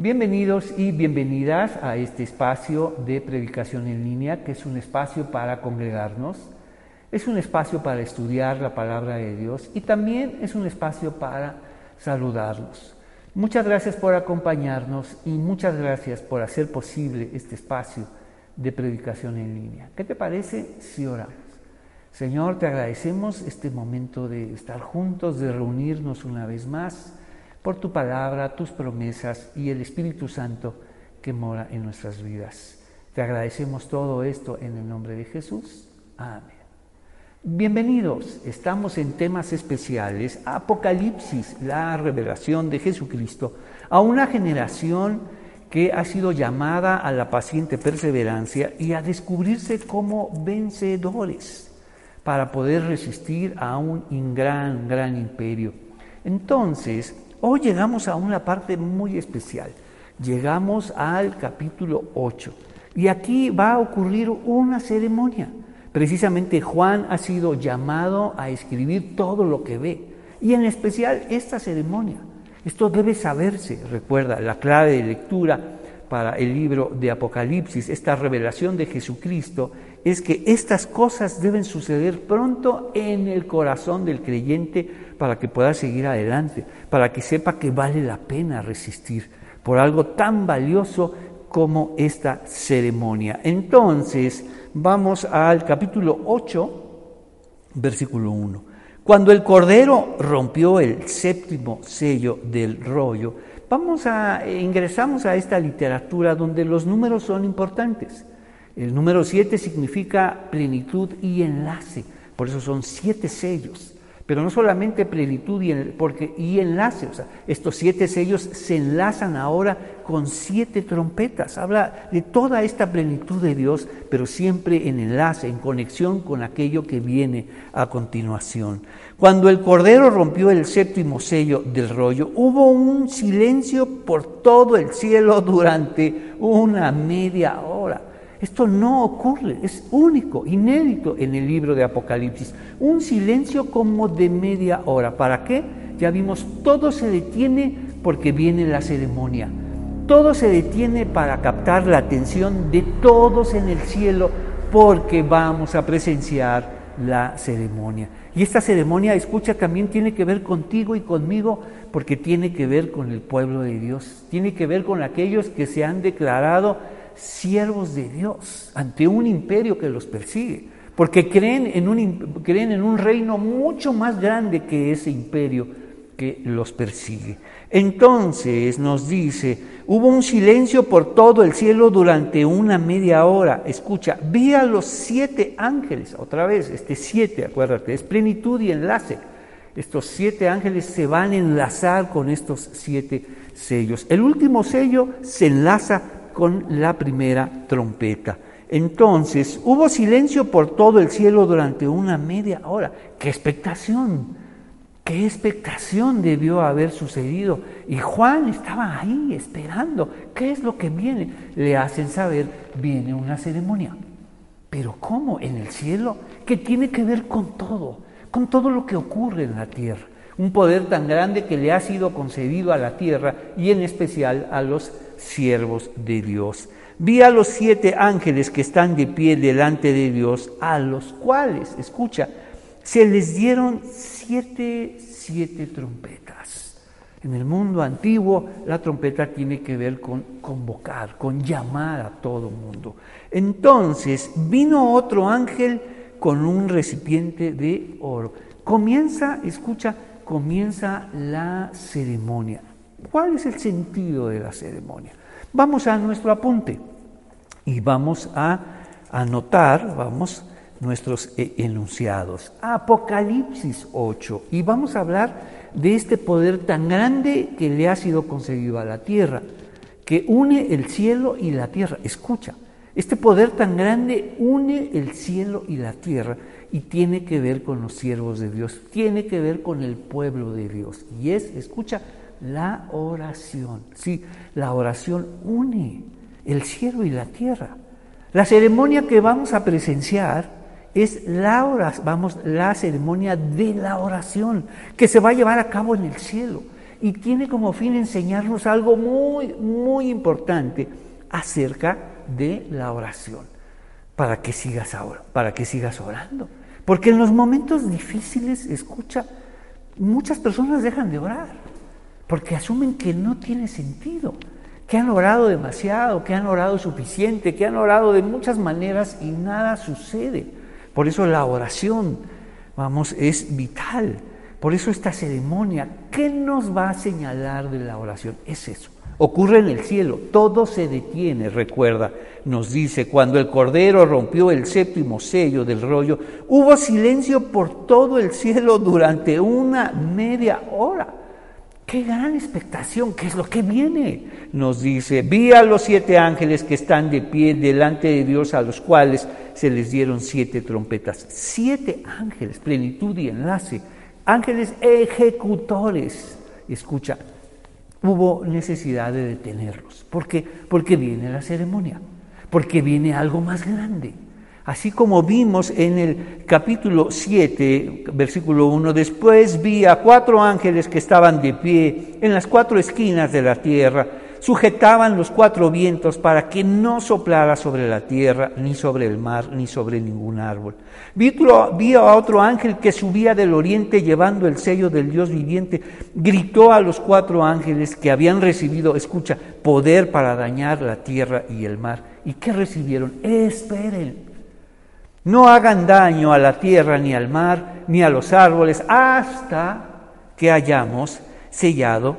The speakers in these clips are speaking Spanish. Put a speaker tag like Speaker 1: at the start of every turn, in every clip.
Speaker 1: Bienvenidos y bienvenidas a este espacio de predicación en línea, que es un espacio para congregarnos, es un espacio para estudiar la palabra de Dios y también es un espacio para saludarnos. Muchas gracias por acompañarnos y muchas gracias por hacer posible este espacio de predicación en línea. ¿Qué te parece si oramos? Señor, te agradecemos este momento de estar juntos, de reunirnos una vez más por tu palabra, tus promesas y el Espíritu Santo que mora en nuestras vidas. Te agradecemos todo esto en el nombre de Jesús. Amén. Bienvenidos, estamos en temas especiales, Apocalipsis, la revelación de Jesucristo a una generación que ha sido llamada a la paciente perseverancia y a descubrirse como vencedores para poder resistir a un gran, gran imperio. Entonces, Hoy llegamos a una parte muy especial. Llegamos al capítulo 8 y aquí va a ocurrir una ceremonia. Precisamente Juan ha sido llamado a escribir todo lo que ve y en especial esta ceremonia. Esto debe saberse, recuerda, la clave de lectura para el libro de Apocalipsis, esta revelación de Jesucristo, es que estas cosas deben suceder pronto en el corazón del creyente para que pueda seguir adelante, para que sepa que vale la pena resistir por algo tan valioso como esta ceremonia. Entonces, vamos al capítulo 8, versículo 1. Cuando el Cordero rompió el séptimo sello del rollo, vamos a ingresamos a esta literatura donde los números son importantes. El número 7 significa plenitud y enlace, por eso son siete sellos pero no solamente plenitud y, porque, y enlace, o sea, estos siete sellos se enlazan ahora con siete trompetas. Habla de toda esta plenitud de Dios, pero siempre en enlace, en conexión con aquello que viene a continuación. Cuando el Cordero rompió el séptimo sello del rollo, hubo un silencio por todo el cielo durante una media hora. Esto no ocurre, es único, inédito en el libro de Apocalipsis. Un silencio como de media hora. ¿Para qué? Ya vimos, todo se detiene porque viene la ceremonia. Todo se detiene para captar la atención de todos en el cielo porque vamos a presenciar la ceremonia. Y esta ceremonia, escucha, también tiene que ver contigo y conmigo porque tiene que ver con el pueblo de Dios, tiene que ver con aquellos que se han declarado siervos de Dios ante un imperio que los persigue, porque creen en un, creen en un reino mucho más grande que ese imperio que los persigue. Entonces nos dice, hubo un silencio por todo el cielo durante una media hora. Escucha, vi a los siete ángeles, otra vez, este siete, acuérdate, es plenitud y enlace. Estos siete ángeles se van a enlazar con estos siete sellos. El último sello se enlaza con la primera trompeta. Entonces hubo silencio por todo el cielo durante una media hora. ¡Qué expectación! ¡Qué expectación debió haber sucedido! Y Juan estaba ahí esperando. ¿Qué es lo que viene? Le hacen saber, viene una ceremonia. Pero ¿cómo? ¿En el cielo? ¿Qué tiene que ver con todo? Con todo lo que ocurre en la tierra. Un poder tan grande que le ha sido concedido a la tierra y en especial a los siervos de Dios. Vi a los siete ángeles que están de pie delante de Dios, a los cuales, escucha, se les dieron siete, siete trompetas. En el mundo antiguo la trompeta tiene que ver con convocar, con llamar a todo mundo. Entonces vino otro ángel con un recipiente de oro. Comienza, escucha, comienza la ceremonia. ¿Cuál es el sentido de la ceremonia? Vamos a nuestro apunte y vamos a anotar, vamos, nuestros e-, enunciados. Apocalipsis 8. Y vamos a hablar de este poder tan grande que le ha sido concedido a la tierra, que une el cielo y la tierra. Escucha, este poder tan grande une el cielo y la tierra y tiene que ver con los siervos de Dios, tiene que ver con el pueblo de Dios. Y es, escucha, la oración. Sí, la oración une el cielo y la tierra. La ceremonia que vamos a presenciar es la, vamos, la ceremonia de la oración que se va a llevar a cabo en el cielo. y tiene como fin enseñarnos algo muy, muy importante acerca de la oración, para que sigas ahora, para que sigas orando. Porque en los momentos difíciles, escucha, muchas personas dejan de orar, porque asumen que no tiene sentido, que han orado demasiado, que han orado suficiente, que han orado de muchas maneras y nada sucede. Por eso la oración, vamos, es vital. Por eso esta ceremonia, ¿qué nos va a señalar de la oración? Es eso. Ocurre en el cielo, todo se detiene, recuerda, nos dice, cuando el Cordero rompió el séptimo sello del rollo, hubo silencio por todo el cielo durante una media hora. Qué gran expectación, ¿qué es lo que viene? Nos dice, vi a los siete ángeles que están de pie delante de Dios, a los cuales se les dieron siete trompetas. Siete ángeles, plenitud y enlace, ángeles ejecutores. Escucha, hubo necesidad de detenerlos. ¿Por qué? Porque viene la ceremonia, porque viene algo más grande. Así como vimos en el capítulo 7, versículo 1, después vi a cuatro ángeles que estaban de pie en las cuatro esquinas de la tierra sujetaban los cuatro vientos para que no soplara sobre la tierra, ni sobre el mar, ni sobre ningún árbol. Vi, a otro ángel que subía del oriente llevando el sello del Dios viviente. Gritó a los cuatro ángeles que habían recibido, escucha, poder para dañar la tierra y el mar. ¿Y qué recibieron? Esperen. No hagan daño a la tierra, ni al mar, ni a los árboles, hasta que hayamos sellado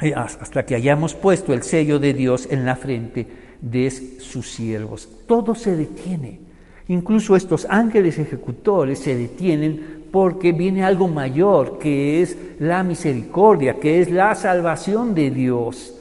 Speaker 1: eh, hasta que hayamos puesto el sello de Dios en la frente de sus siervos. Todo se detiene. Incluso estos ángeles ejecutores se detienen porque viene algo mayor, que es la misericordia, que es la salvación de Dios.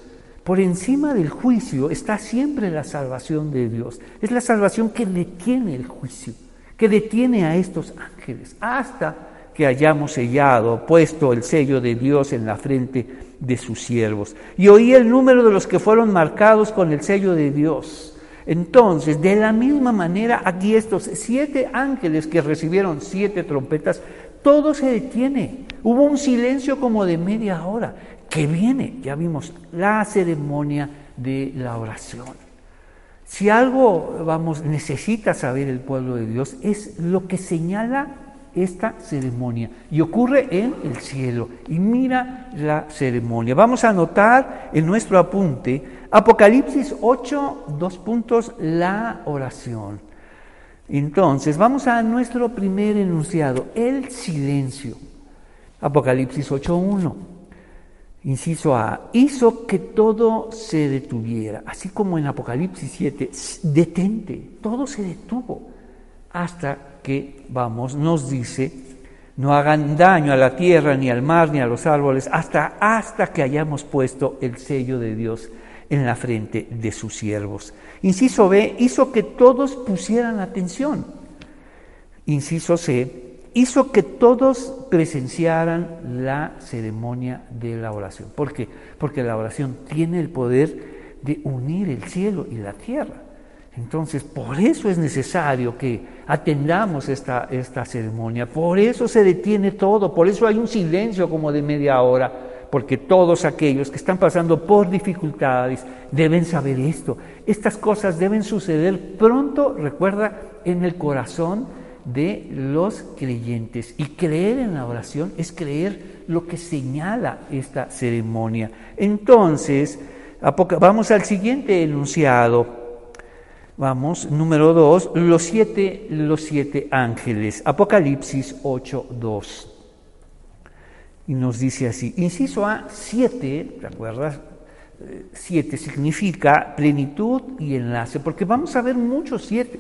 Speaker 1: Por encima del juicio está siempre la salvación de Dios. Es la salvación que detiene el juicio, que detiene a estos ángeles hasta que hayamos sellado, puesto el sello de Dios en la frente de sus siervos. Y oí el número de los que fueron marcados con el sello de Dios. Entonces, de la misma manera, aquí estos siete ángeles que recibieron siete trompetas, todo se detiene. Hubo un silencio como de media hora, que viene, ya vimos, la ceremonia de la oración. Si algo, vamos, necesita saber el pueblo de Dios, es lo que señala esta ceremonia y ocurre en el cielo. Y mira la ceremonia. Vamos a anotar en nuestro apunte Apocalipsis 8, dos puntos, la oración. Entonces, vamos a nuestro primer enunciado, el silencio. Apocalipsis 8.1. Inciso A, hizo que todo se detuviera, así como en Apocalipsis 7, detente, todo se detuvo hasta que, vamos, nos dice, no hagan daño a la tierra, ni al mar, ni a los árboles, hasta, hasta que hayamos puesto el sello de Dios en la frente de sus siervos. Inciso B, hizo que todos pusieran atención. Inciso C, hizo que todos presenciaran la ceremonia de la oración. ¿Por qué? Porque la oración tiene el poder de unir el cielo y la tierra. Entonces, por eso es necesario que atendamos esta, esta ceremonia, por eso se detiene todo, por eso hay un silencio como de media hora, porque todos aquellos que están pasando por dificultades deben saber esto. Estas cosas deben suceder pronto, recuerda, en el corazón de los creyentes. Y creer en la oración es creer lo que señala esta ceremonia. Entonces, vamos al siguiente enunciado. Vamos, número dos, los siete, los siete ángeles. Apocalipsis 8, 2. Y nos dice así, inciso A, siete, ¿te acuerdas? Eh, siete significa plenitud y enlace, porque vamos a ver muchos siete.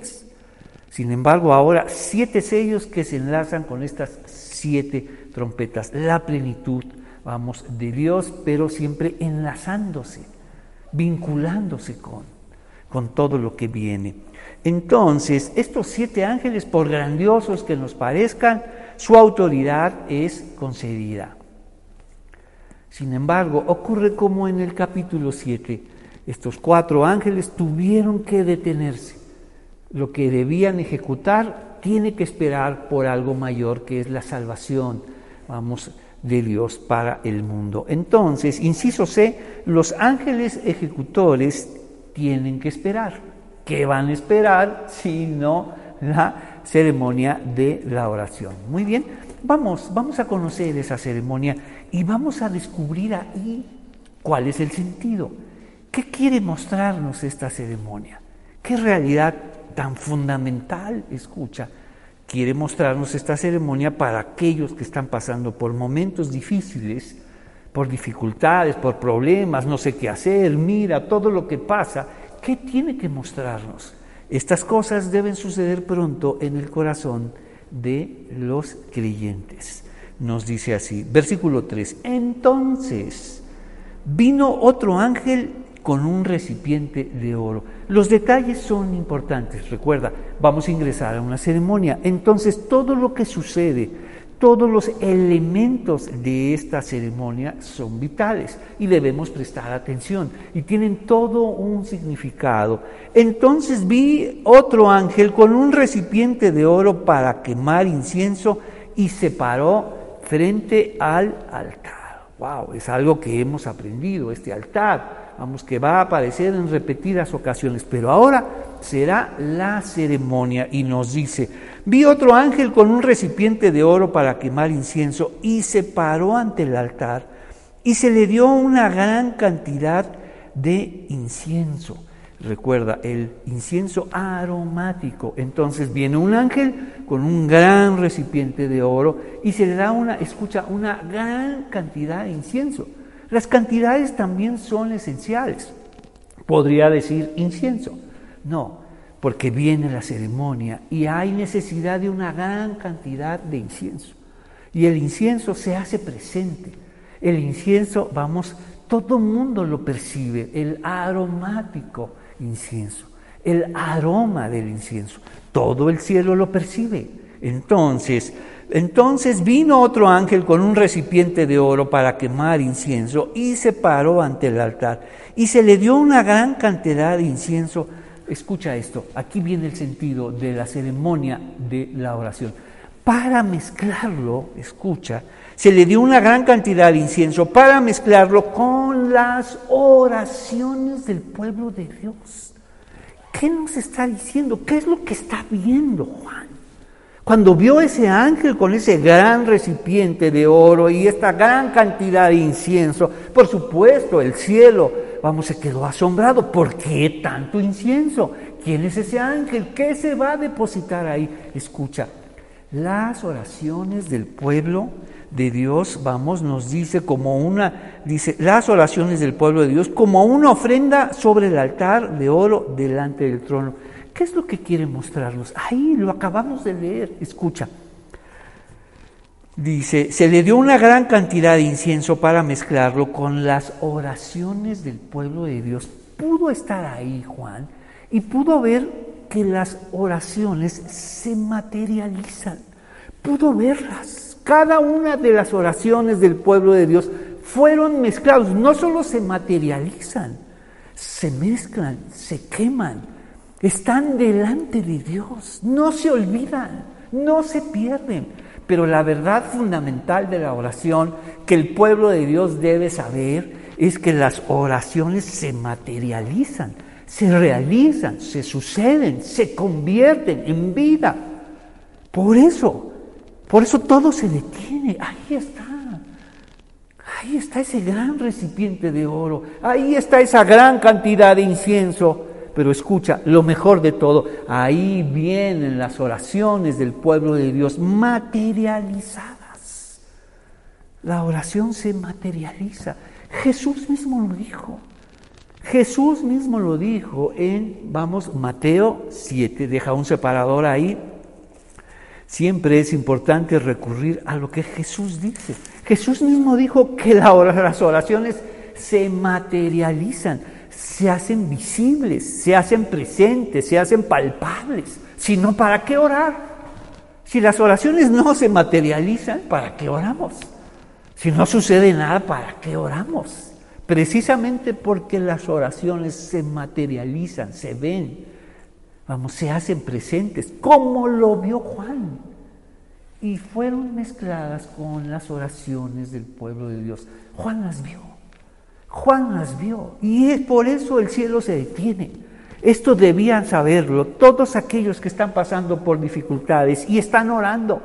Speaker 1: Sin embargo, ahora siete sellos que se enlazan con estas siete trompetas. La plenitud, vamos, de Dios, pero siempre enlazándose, vinculándose con con todo lo que viene. Entonces, estos siete ángeles, por grandiosos que nos parezcan, su autoridad es concedida. Sin embargo, ocurre como en el capítulo 7, estos cuatro ángeles tuvieron que detenerse. Lo que debían ejecutar tiene que esperar por algo mayor, que es la salvación, vamos, de Dios para el mundo. Entonces, inciso C, los ángeles ejecutores tienen que esperar. ¿Qué van a esperar si no la ceremonia de la oración? Muy bien, vamos, vamos a conocer esa ceremonia y vamos a descubrir ahí cuál es el sentido. ¿Qué quiere mostrarnos esta ceremonia? ¿Qué realidad tan fundamental, escucha, quiere mostrarnos esta ceremonia para aquellos que están pasando por momentos difíciles, por dificultades, por problemas, no sé qué hacer, mira todo lo que pasa, ¿qué tiene que mostrarnos? Estas cosas deben suceder pronto en el corazón de los creyentes. Nos dice así, versículo 3, entonces vino otro ángel con un recipiente de oro. Los detalles son importantes, recuerda, vamos a ingresar a una ceremonia. Entonces todo lo que sucede, todos los elementos de esta ceremonia son vitales y debemos prestar atención y tienen todo un significado. Entonces vi otro ángel con un recipiente de oro para quemar incienso y se paró frente al altar. Wow, es algo que hemos aprendido, este altar vamos, que va a aparecer en repetidas ocasiones, pero ahora será la ceremonia y nos dice, vi otro ángel con un recipiente de oro para quemar incienso y se paró ante el altar y se le dio una gran cantidad de incienso. Recuerda, el incienso aromático. Entonces viene un ángel con un gran recipiente de oro y se le da una, escucha, una gran cantidad de incienso. Las cantidades también son esenciales. Podría decir incienso. No, porque viene la ceremonia y hay necesidad de una gran cantidad de incienso. Y el incienso se hace presente. El incienso, vamos, todo mundo lo percibe, el aromático incienso, el aroma del incienso. Todo el cielo lo percibe. Entonces, entonces vino otro ángel con un recipiente de oro para quemar incienso y se paró ante el altar y se le dio una gran cantidad de incienso. Escucha esto, aquí viene el sentido de la ceremonia de la oración. Para mezclarlo, escucha, se le dio una gran cantidad de incienso para mezclarlo con las oraciones del pueblo de Dios. ¿Qué nos está diciendo? ¿Qué es lo que está viendo Juan? Cuando vio ese ángel con ese gran recipiente de oro y esta gran cantidad de incienso, por supuesto el cielo, vamos, se quedó asombrado. ¿Por qué tanto incienso? ¿Quién es ese ángel? ¿Qué se va a depositar ahí? Escucha, las oraciones del pueblo de Dios, vamos, nos dice como una, dice, las oraciones del pueblo de Dios como una ofrenda sobre el altar de oro delante del trono. ¿Qué es lo que quiere mostrarnos? Ahí lo acabamos de leer, escucha. Dice, se le dio una gran cantidad de incienso para mezclarlo con las oraciones del pueblo de Dios. Pudo estar ahí Juan y pudo ver que las oraciones se materializan. Pudo verlas. Cada una de las oraciones del pueblo de Dios fueron mezclados. No solo se materializan, se mezclan, se queman están delante de Dios, no se olvidan, no se pierden. Pero la verdad fundamental de la oración que el pueblo de Dios debe saber es que las oraciones se materializan, se realizan, se suceden, se convierten en vida. Por eso, por eso todo se detiene. Ahí está. Ahí está ese gran recipiente de oro. Ahí está esa gran cantidad de incienso. Pero escucha, lo mejor de todo, ahí vienen las oraciones del pueblo de Dios materializadas. La oración se materializa. Jesús mismo lo dijo. Jesús mismo lo dijo en, vamos, Mateo 7, deja un separador ahí. Siempre es importante recurrir a lo que Jesús dice. Jesús mismo dijo que las oraciones se materializan se hacen visibles, se hacen presentes, se hacen palpables. Si no, ¿para qué orar? Si las oraciones no se materializan, ¿para qué oramos? Si no sucede nada, ¿para qué oramos? Precisamente porque las oraciones se materializan, se ven, vamos, se hacen presentes, como lo vio Juan. y fueron mezcladas con las oraciones del pueblo de Dios. Juan las vio, Juan las vio y es por eso el cielo se detiene. Esto debían saberlo todos aquellos que están pasando por dificultades y están orando.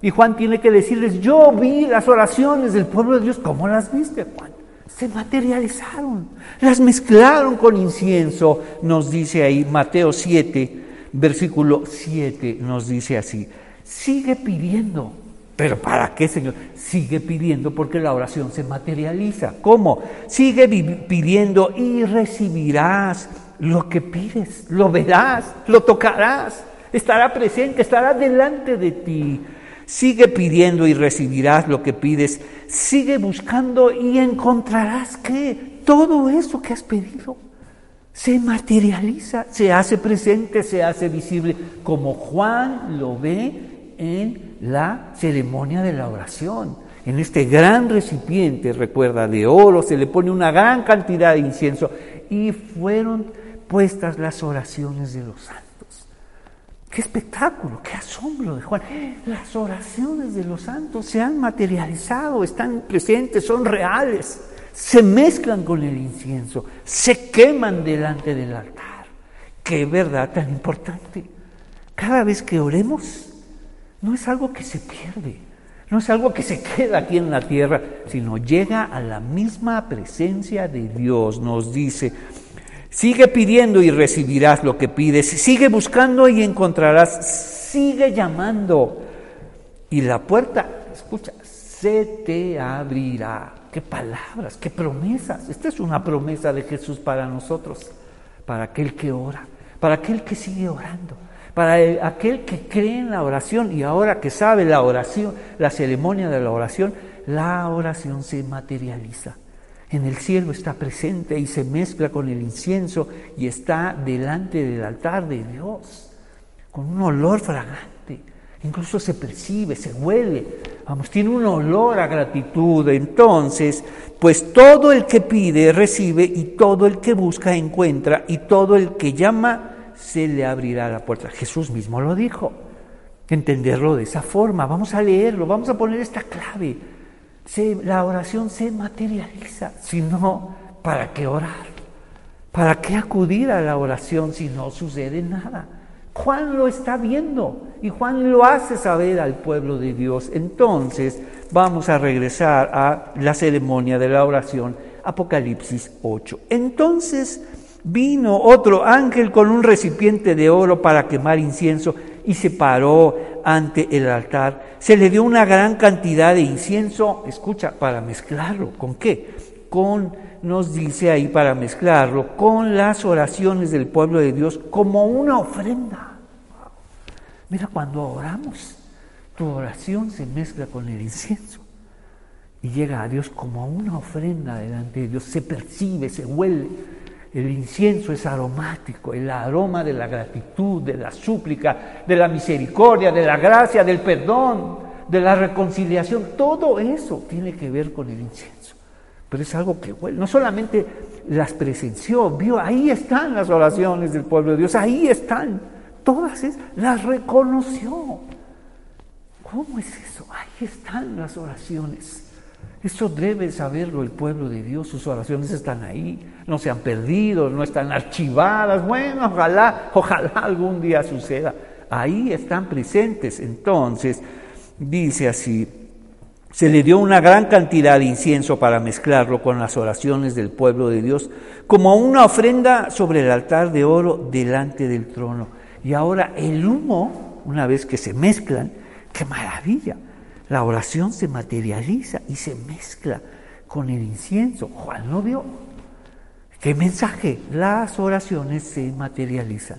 Speaker 1: Y Juan tiene que decirles, yo vi las oraciones del pueblo de Dios. ¿Cómo las viste, Juan? Se materializaron, las mezclaron con incienso, nos dice ahí Mateo 7, versículo 7, nos dice así. Sigue pidiendo. ¿Pero para qué, Señor? Sigue pidiendo porque la oración se materializa. ¿Cómo? Sigue pidiendo y recibirás lo que pides. Lo verás, lo tocarás. Estará presente, estará delante de ti. Sigue pidiendo y recibirás lo que pides. Sigue buscando y encontrarás que todo eso que has pedido se materializa, se hace presente, se hace visible, como Juan lo ve en la ceremonia de la oración. En este gran recipiente, recuerda, de oro, se le pone una gran cantidad de incienso y fueron puestas las oraciones de los santos. Qué espectáculo, qué asombro de Juan. Las oraciones de los santos se han materializado, están presentes, son reales, se mezclan con el incienso, se queman delante del altar. Qué verdad tan importante. Cada vez que oremos, no es algo que se pierde, no es algo que se queda aquí en la tierra, sino llega a la misma presencia de Dios. Nos dice, sigue pidiendo y recibirás lo que pides, sigue buscando y encontrarás, sigue llamando. Y la puerta, escucha, se te abrirá. Qué palabras, qué promesas. Esta es una promesa de Jesús para nosotros, para aquel que ora, para aquel que sigue orando para aquel que cree en la oración y ahora que sabe la oración, la ceremonia de la oración, la oración se materializa. En el cielo está presente y se mezcla con el incienso y está delante del altar de Dios, con un olor fragante. Incluso se percibe, se huele, vamos, tiene un olor a gratitud. Entonces, pues todo el que pide recibe y todo el que busca encuentra y todo el que llama se le abrirá la puerta. Jesús mismo lo dijo. Entenderlo de esa forma. Vamos a leerlo, vamos a poner esta clave. la oración se materializa. Si no, ¿para qué orar? ¿Para qué acudir a la oración si no sucede nada? Juan lo está viendo y Juan lo hace saber al pueblo de Dios. Entonces vamos a regresar a la ceremonia de la oración, Apocalipsis 8. Entonces Vino otro ángel con un recipiente de oro para quemar incienso y se paró ante el altar. Se le dio una gran cantidad de incienso, escucha, para mezclarlo. ¿Con qué? Con, nos dice ahí, para mezclarlo con las oraciones del pueblo de Dios como una ofrenda. Mira, cuando oramos, tu oración se mezcla con el incienso y llega a Dios como una ofrenda delante de Dios. Se percibe, se huele el incienso es aromático, el aroma de la gratitud, de la súplica, de la misericordia, de la gracia, del perdón, de la reconciliación. Todo eso tiene que ver con el incienso. Pero es algo que no solamente las presenció, vio, ahí están las oraciones del pueblo de Dios, ahí están, todas es, las reconoció. ¿Cómo es eso? Ahí están las oraciones. Eso debe saberlo el pueblo de Dios, sus oraciones están ahí, no se han perdido, no están archivadas. Bueno, ojalá, ojalá algún día suceda. Ahí están presentes. Entonces, dice así, se le dio una gran cantidad de incienso para mezclarlo con las oraciones del pueblo de Dios, como una ofrenda sobre el altar de oro delante del trono. Y ahora el humo, una vez que se mezclan, qué maravilla la oración se materializa y se mezcla con el incienso. Juan lo vio. ¿Qué mensaje? Las oraciones se materializan.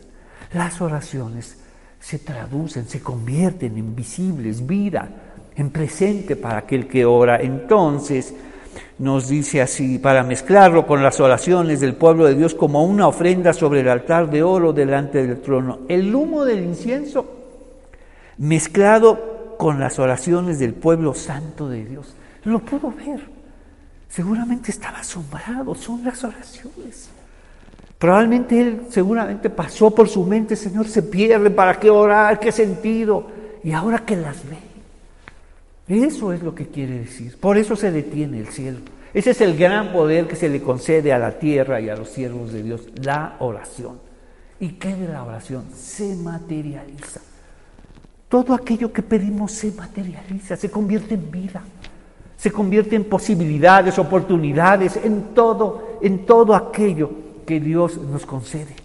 Speaker 1: Las oraciones se traducen, se convierten en visibles, vida, en presente para aquel que ora. Entonces, nos dice así, para mezclarlo con las oraciones del pueblo de Dios como una ofrenda sobre el altar de oro delante del trono. El humo del incienso mezclado con las oraciones del pueblo santo de Dios. Lo pudo ver. Seguramente estaba asombrado, son las oraciones. Probablemente él seguramente pasó por su mente, Señor, se pierde, ¿para qué orar? ¿Qué sentido? Y ahora que las ve, Eso es lo que quiere decir. Por eso se detiene el cielo. Ese es el gran poder que se le concede a la tierra y a los siervos de Dios, la oración. ¿Y qué de la oración? Se materializa. Todo aquello que pedimos se materializa, se convierte en vida, se convierte en posibilidades, oportunidades, en todo, en todo aquello que Dios nos concede.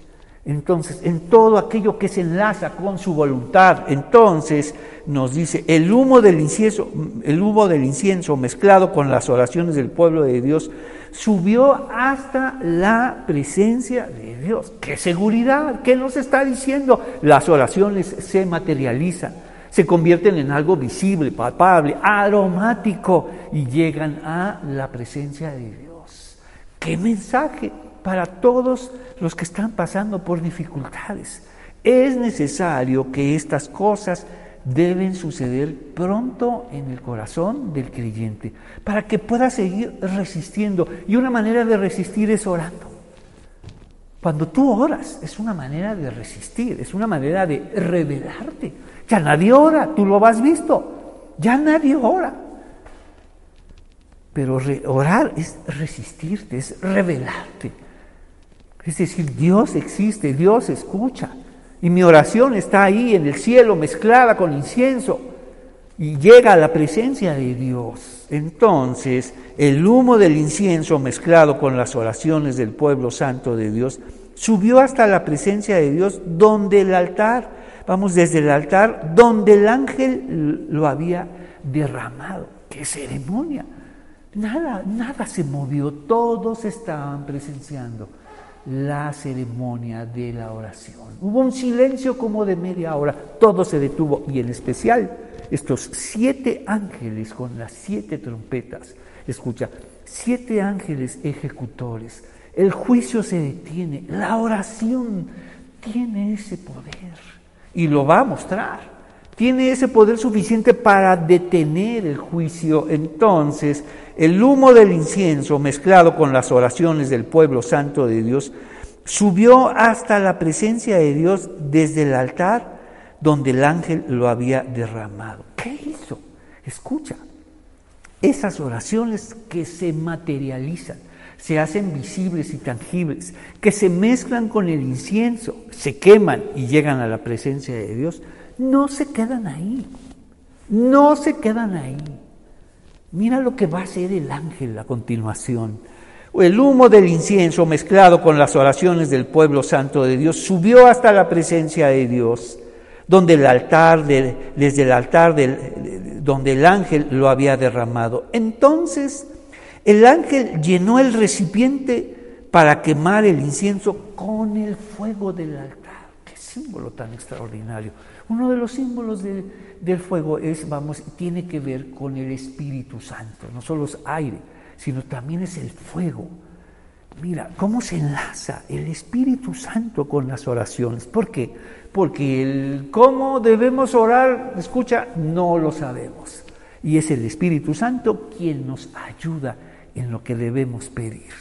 Speaker 1: Entonces, en todo aquello que se enlaza con su voluntad, entonces nos dice, el humo del incienso, el humo del incienso mezclado con las oraciones del pueblo de Dios subió hasta la presencia de Dios. ¡Qué seguridad! ¿Qué nos está diciendo? Las oraciones se materializan, se convierten en algo visible, palpable, aromático y llegan a la presencia de Dios. ¡Qué mensaje! para todos los que están pasando por dificultades. Es necesario que estas cosas deben suceder pronto en el corazón del creyente para que pueda seguir resistiendo. Y una manera de resistir es orando. Cuando tú oras es una manera de resistir, es una manera de revelarte. Ya nadie ora, tú lo has visto, ya nadie ora. Pero orar es resistirte, es revelarte. Es decir, Dios existe, Dios escucha. Y mi oración está ahí en el cielo mezclada con incienso y llega a la presencia de Dios. Entonces, el humo del incienso mezclado con las oraciones del pueblo santo de Dios subió hasta la presencia de Dios donde el altar, vamos desde el altar, donde el ángel lo había derramado. ¡Qué ceremonia! Nada, nada se movió, todos estaban presenciando la ceremonia de la oración. Hubo un silencio como de media hora, todo se detuvo y en especial estos siete ángeles con las siete trompetas. Escucha, siete ángeles ejecutores. El juicio se detiene, la oración tiene ese poder y lo va a mostrar tiene ese poder suficiente para detener el juicio, entonces el humo del incienso mezclado con las oraciones del pueblo santo de Dios subió hasta la presencia de Dios desde el altar donde el ángel lo había derramado. ¿Qué hizo? Escucha, esas oraciones que se materializan, se hacen visibles y tangibles, que se mezclan con el incienso, se queman y llegan a la presencia de Dios, no se quedan ahí, no se quedan ahí. Mira lo que va a hacer el ángel a continuación. El humo del incienso mezclado con las oraciones del pueblo santo de Dios subió hasta la presencia de Dios, donde el altar, desde el altar donde el ángel lo había derramado. Entonces el ángel llenó el recipiente para quemar el incienso con el fuego del altar. Qué símbolo tan extraordinario. Uno de los símbolos del fuego es, vamos, tiene que ver con el Espíritu Santo. No solo es aire, sino también es el fuego. Mira, ¿cómo se enlaza el Espíritu Santo con las oraciones? ¿Por qué? Porque el cómo debemos orar, escucha, no lo sabemos. Y es el Espíritu Santo quien nos ayuda en lo que debemos pedir.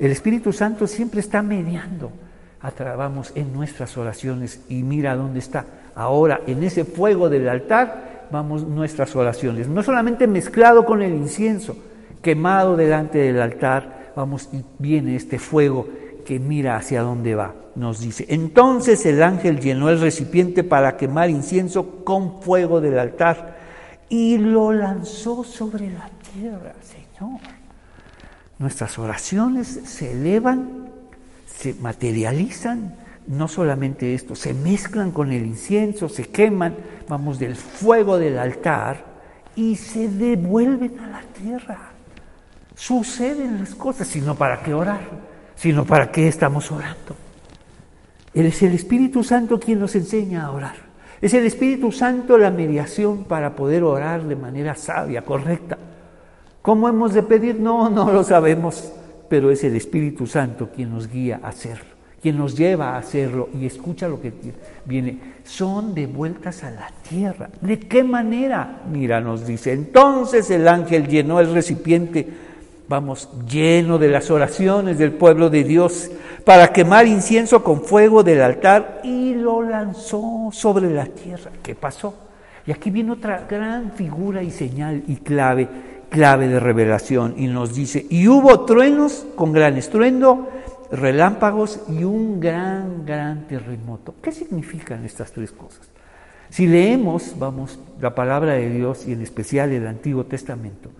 Speaker 1: El Espíritu Santo siempre está mediando, vamos, en nuestras oraciones y mira dónde está ahora en ese fuego del altar vamos nuestras oraciones, no solamente mezclado con el incienso, quemado delante del altar, vamos y viene este fuego que mira hacia dónde va, nos dice. Entonces el ángel llenó el recipiente para quemar incienso con fuego del altar y lo lanzó sobre la tierra, Señor. Nuestras oraciones se elevan, se materializan no solamente esto, se mezclan con el incienso, se queman, vamos, del fuego del altar y se devuelven a la tierra. Suceden las cosas, sino para qué orar, sino para qué estamos orando. Es el Espíritu Santo quien nos enseña a orar. Es el Espíritu Santo la mediación para poder orar de manera sabia, correcta. ¿Cómo hemos de pedir? No, no lo sabemos, pero es el Espíritu Santo quien nos guía a hacerlo quien nos lleva a hacerlo y escucha lo que viene, son devueltas a la tierra. ¿De qué manera? Mira, nos dice, entonces el ángel llenó el recipiente, vamos, lleno de las oraciones del pueblo de Dios, para quemar incienso con fuego del altar y lo lanzó sobre la tierra. ¿Qué pasó? Y aquí viene otra gran figura y señal y clave, clave de revelación, y nos dice, y hubo truenos con gran estruendo, relámpagos y un gran, gran terremoto. ¿Qué significan estas tres cosas? Si leemos, vamos, la palabra de Dios y en especial el Antiguo Testamento,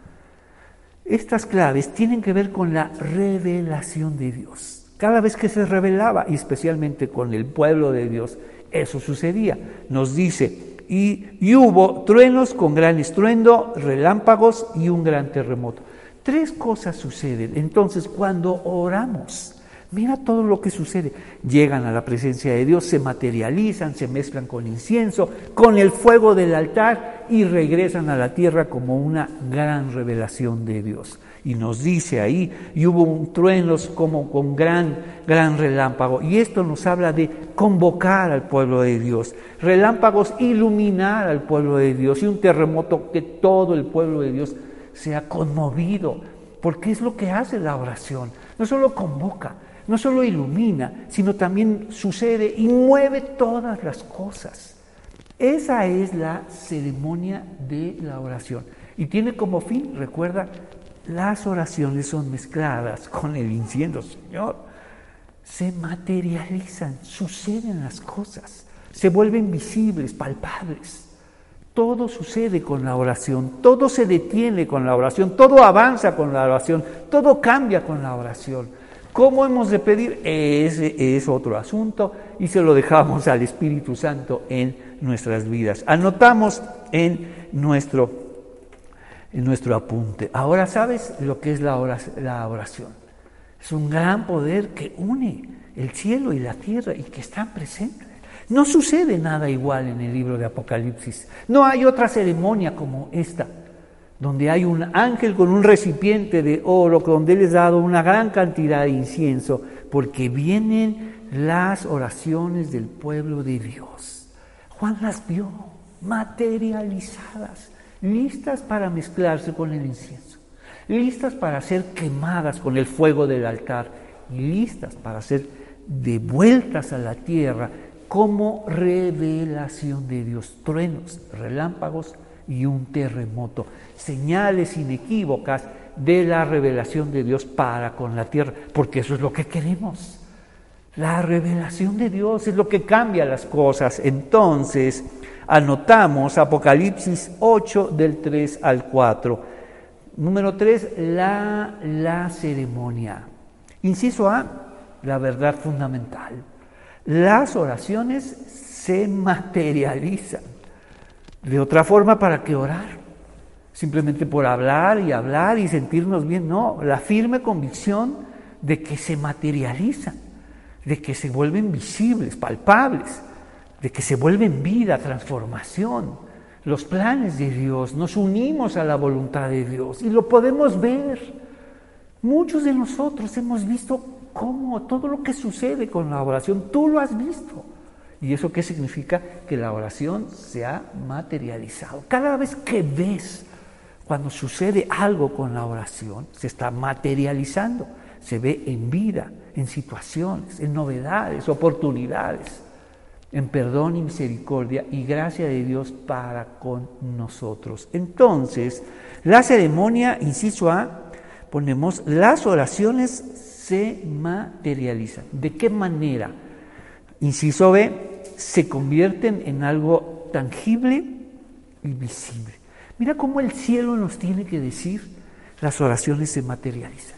Speaker 1: estas claves tienen que ver con la revelación de Dios. Cada vez que se revelaba, y especialmente con el pueblo de Dios, eso sucedía. Nos dice, y, y, hubo truenos con gran estruendo, relámpagos y un gran terremoto. Tres cosas suceden. Entonces, cuando oramos, Mira todo lo que sucede. Llegan a la presencia de Dios, se materializan, se mezclan con incienso, con el fuego del altar y regresan a la tierra como una gran revelación de Dios. Y nos dice ahí, y hubo un truenos como con gran, gran relámpago. Y esto nos habla de convocar al pueblo de Dios. Relámpagos iluminar al pueblo de Dios y un terremoto que todo el pueblo de Dios sea conmovido. Porque es lo que hace la oración. No solo convoca, no solo ilumina, sino también sucede y mueve todas las cosas. Esa es la ceremonia de la oración. Y tiene como fin, recuerda, las oraciones son mezcladas con el incienso, Señor. Se materializan, suceden las cosas, se vuelven visibles, palpables. Todo sucede con la oración, todo se detiene con la oración, todo avanza con la oración, todo cambia con la oración. ¿Cómo hemos de pedir? Ese es otro asunto y se lo dejamos al Espíritu Santo en nuestras vidas. Anotamos en nuestro, en nuestro apunte. Ahora sabes lo que es la oración. Es un gran poder que une el cielo y la tierra y que están presentes. No sucede nada igual en el libro de Apocalipsis. No hay otra ceremonia como esta donde hay un ángel con un recipiente de oro, donde les ha dado una gran cantidad de incienso, porque vienen las oraciones del pueblo de Dios. Juan las vio materializadas, listas para mezclarse con el incienso, listas para ser quemadas con el fuego del altar y listas para ser devueltas a la tierra como revelación de Dios, truenos, relámpagos, y un terremoto, señales inequívocas de la revelación de Dios para con la tierra, porque eso es lo que queremos. La revelación de Dios es lo que cambia las cosas. Entonces, anotamos Apocalipsis 8 del 3 al 4. Número 3, la, la ceremonia. Inciso A, la verdad fundamental. Las oraciones se materializan. De otra forma, ¿para qué orar? Simplemente por hablar y hablar y sentirnos bien. No, la firme convicción de que se materializan, de que se vuelven visibles, palpables, de que se vuelven vida, transformación. Los planes de Dios, nos unimos a la voluntad de Dios y lo podemos ver. Muchos de nosotros hemos visto cómo todo lo que sucede con la oración, tú lo has visto. ¿Y eso qué significa? Que la oración se ha materializado. Cada vez que ves, cuando sucede algo con la oración, se está materializando. Se ve en vida, en situaciones, en novedades, oportunidades, en perdón y misericordia y gracia de Dios para con nosotros. Entonces, la ceremonia, inciso A, ponemos, las oraciones se materializan. ¿De qué manera? Inciso B, se convierten en algo tangible y visible. Mira cómo el cielo nos tiene que decir, las oraciones se materializan,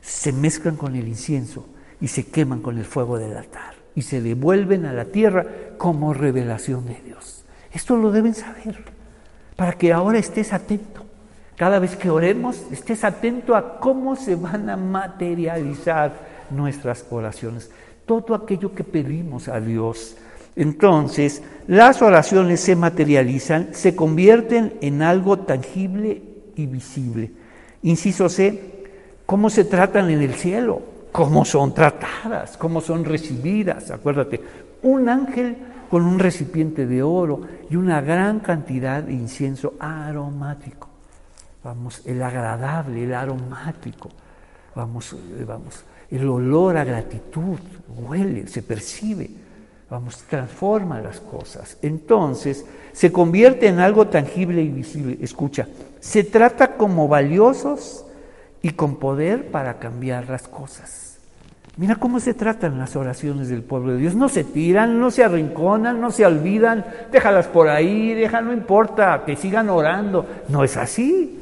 Speaker 1: se mezclan con el incienso y se queman con el fuego del altar y se devuelven a la tierra como revelación de Dios. Esto lo deben saber, para que ahora estés atento. Cada vez que oremos, estés atento a cómo se van a materializar nuestras oraciones. Todo aquello que pedimos a Dios entonces, las oraciones se materializan, se convierten en algo tangible y visible. Inciso C, ¿cómo se tratan en el cielo? ¿Cómo son tratadas? ¿Cómo son recibidas? Acuérdate, un ángel con un recipiente de oro y una gran cantidad de incienso aromático. Vamos, el agradable, el aromático. Vamos, vamos, el olor a gratitud, huele, se percibe vamos, transforma las cosas. Entonces, se convierte en algo tangible y visible. Escucha, se trata como valiosos y con poder para cambiar las cosas. Mira cómo se tratan las oraciones del pueblo de Dios. No se tiran, no se arrinconan, no se olvidan, déjalas por ahí, deja, no importa, que sigan orando. No es así.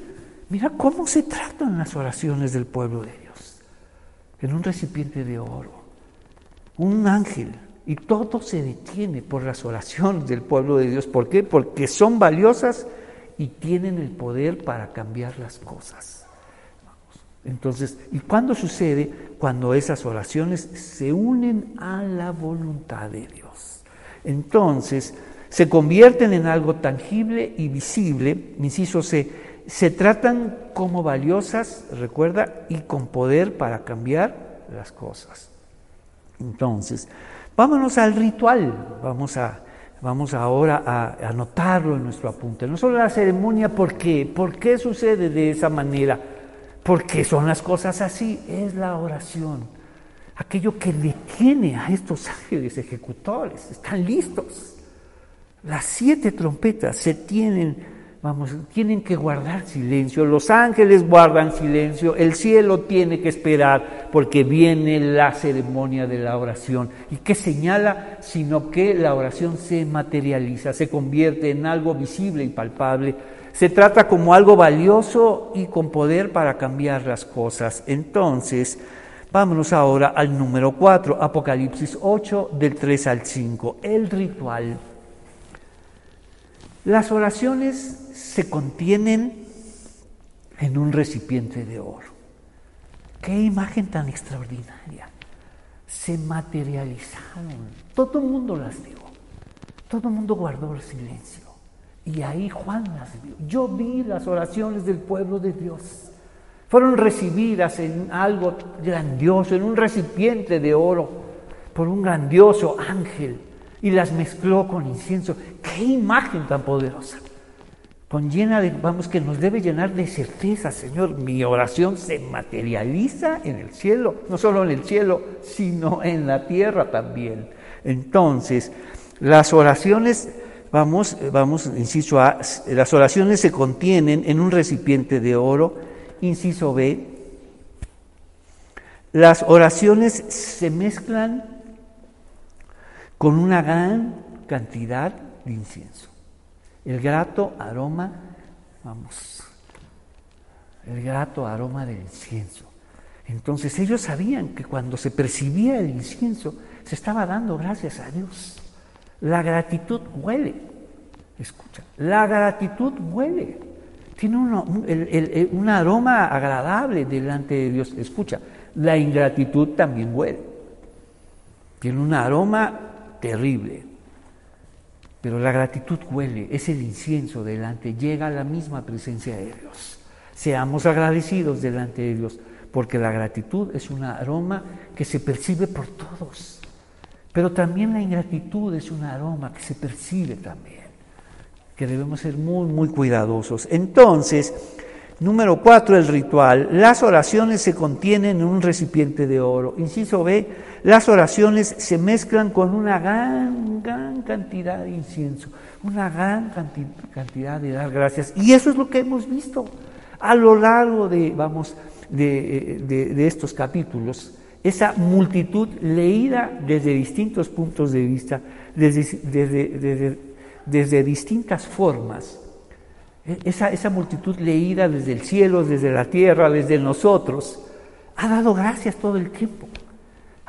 Speaker 1: Mira cómo se tratan las oraciones del pueblo de Dios. En un recipiente de oro, un ángel, y todo se detiene por las oraciones del pueblo de Dios. ¿Por qué? Porque son valiosas y tienen el poder para cambiar las cosas. Entonces, ¿y cuándo sucede? Cuando esas oraciones se unen a la voluntad de Dios. Entonces, se convierten en algo tangible y visible, inciso C, se tratan como valiosas, recuerda, y con poder para cambiar las cosas. Entonces, vámonos al ritual, vamos a Vamos ahora a anotarlo en nuestro apunte. No solo la ceremonia, ¿por qué? ¿Por qué sucede de esa manera? Porque son las cosas así, es la oración. Aquello que detiene a estos ángeles ejecutores, están listos. Las siete trompetas se tienen Vamos, tienen que guardar silencio, los ángeles guardan silencio, el cielo tiene que esperar porque viene la ceremonia de la oración. ¿Y qué señala? Sino que la oración se materializa, se convierte en algo visible y palpable. Se trata como algo valioso y con poder para cambiar las cosas. Entonces, vámonos ahora al número 4, Apocalipsis 8, del 3 al 5, el ritual. Las oraciones se contienen en un recipiente de oro. Qué imagen tan extraordinaria. Se materializaron. Todo el mundo las vio. Todo el mundo guardó el silencio. Y ahí Juan las vio. Yo vi las oraciones del pueblo de Dios. Fueron recibidas en algo grandioso, en un recipiente de oro, por un grandioso ángel. Y las mezcló con incienso. Qué imagen tan poderosa con llena de, vamos, que nos debe llenar de certeza, Señor. Mi oración se materializa en el cielo, no solo en el cielo, sino en la tierra también. Entonces, las oraciones, vamos, vamos, inciso A, las oraciones se contienen en un recipiente de oro, inciso B. Las oraciones se mezclan con una gran cantidad de incienso. El grato aroma, vamos, el grato aroma del incienso. Entonces ellos sabían que cuando se percibía el incienso, se estaba dando gracias a Dios. La gratitud huele, escucha, la gratitud huele. Tiene un, aroma agradable delante de Dios. Escucha, la ingratitud también huele. Tiene un aroma terrible. Pero la gratitud huele, es el incienso delante, llega a la misma presencia de Dios. Seamos agradecidos delante de Dios, porque la gratitud es un aroma que se percibe por todos. Pero también la ingratitud es un aroma que se percibe también, que debemos ser muy, muy cuidadosos. Entonces, número cuatro, el ritual. Las oraciones se contienen en un recipiente de oro. Inciso B, las oraciones se mezclan con una gran, gran cantidad de incienso, una gran cantidad de dar gracias. Y eso es lo que hemos visto a lo largo de, vamos, de, estos capítulos. Esa multitud leída desde distintos puntos de vista, desde, desde distintas formas. E, esa, esa multitud leída desde el cielo, desde la tierra, desde nosotros, ha dado gracias todo el tiempo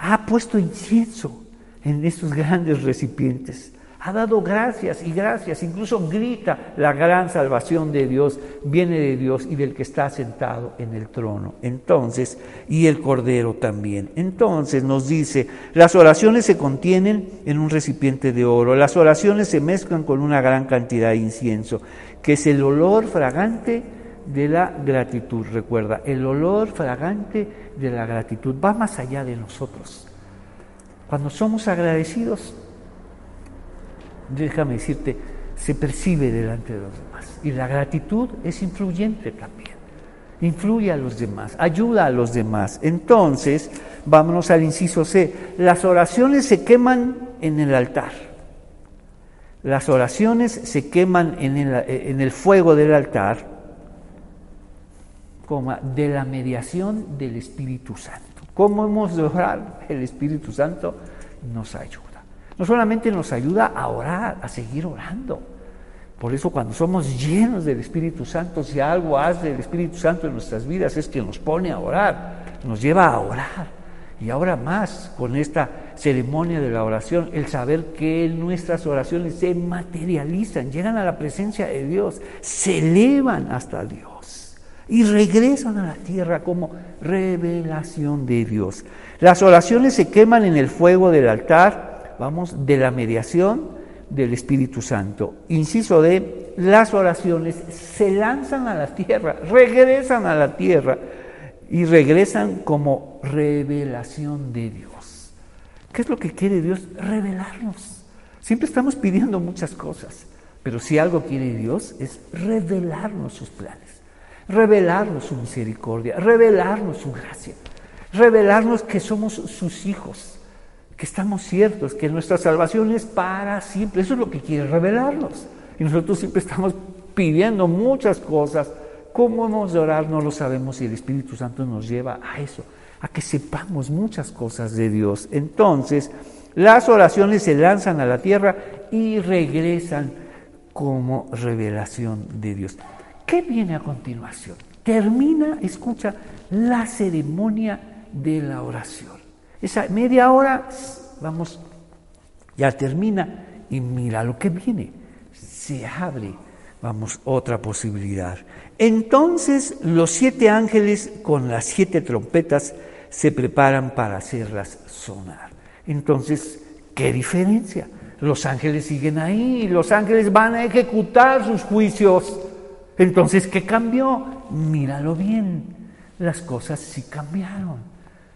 Speaker 1: ha puesto incienso en estos grandes recipientes. Ha dado gracias y gracias, incluso grita la gran salvación de Dios, viene de Dios y del que está sentado en el trono. Entonces, y el Cordero también. Entonces nos dice, las oraciones se contienen en un recipiente de oro, las oraciones se mezclan con una gran cantidad de incienso, que es el olor fragante de la gratitud. Recuerda, el olor fragante de la gratitud va más allá de nosotros. Cuando somos agradecidos, déjame decirte, se percibe delante de los demás. Y la gratitud es influyente también. influye a los demás, ayuda a los demás. Entonces, vámonos al inciso C. Las oraciones se queman en el altar. Las oraciones se queman en el, fuego del altar, de la mediación del Espíritu Santo. ¿Cómo hemos de orar? El Espíritu Santo nos ayuda. No solamente nos ayuda a orar, a seguir orando. Por eso cuando somos llenos del Espíritu Santo, si algo hace el Espíritu Santo en nuestras vidas es que nos pone a orar, nos lleva a orar. Y ahora más con esta ceremonia de la oración, el saber que nuestras oraciones se materializan, llegan a la presencia de Dios, se elevan hasta Dios y regresan a la tierra como revelación de Dios. Las oraciones se queman en el fuego del altar, vamos, de la mediación del Espíritu Santo. Inciso de las oraciones se lanzan a la tierra, regresan a la tierra y regresan como revelación de Dios. ¿Qué es lo que quiere Dios? Revelarnos. Siempre estamos pidiendo muchas cosas, pero si algo quiere Dios es revelarnos sus planes, revelarnos su misericordia, revelarnos su gracia, revelarnos que somos sus hijos, que estamos ciertos, que nuestra salvación es para siempre. Eso es lo que quiere revelarnos. Y nosotros siempre estamos pidiendo muchas cosas ¿Cómo hemos de orar? No lo sabemos y el Espíritu Santo nos lleva a eso, a que sepamos muchas cosas de Dios. Entonces, las oraciones se lanzan a la tierra y regresan como revelación de Dios. ¿Qué viene a continuación? Termina, escucha, la ceremonia de la oración. Esa media hora, vamos, ya termina y mira lo que viene. Se abre, vamos, otra posibilidad. Entonces los siete ángeles con las siete trompetas se preparan para hacerlas sonar. Entonces, ¿qué diferencia? Los ángeles siguen ahí, los ángeles van a ejecutar sus juicios. Entonces, ¿qué cambió? Míralo bien, las cosas sí cambiaron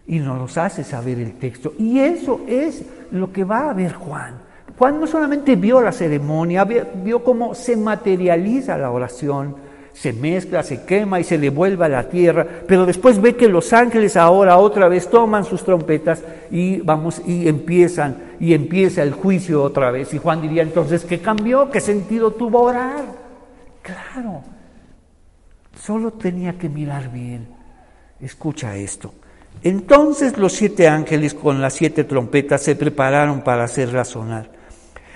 Speaker 1: y nos los hace saber el texto. Y eso es lo que va a ver Juan. Juan no solamente vio la ceremonia, vio cómo se materializa la oración, se mezcla, se quema y se devuelve a la tierra, pero después ve que los ángeles ahora otra vez toman sus trompetas y vamos y empiezan y empieza el juicio otra vez. Y Juan diría entonces, ¿qué cambió? ¿Qué sentido tuvo orar? Claro, solo tenía que mirar bien. Escucha esto. Entonces los siete ángeles con las siete trompetas se prepararon para hacerla sonar.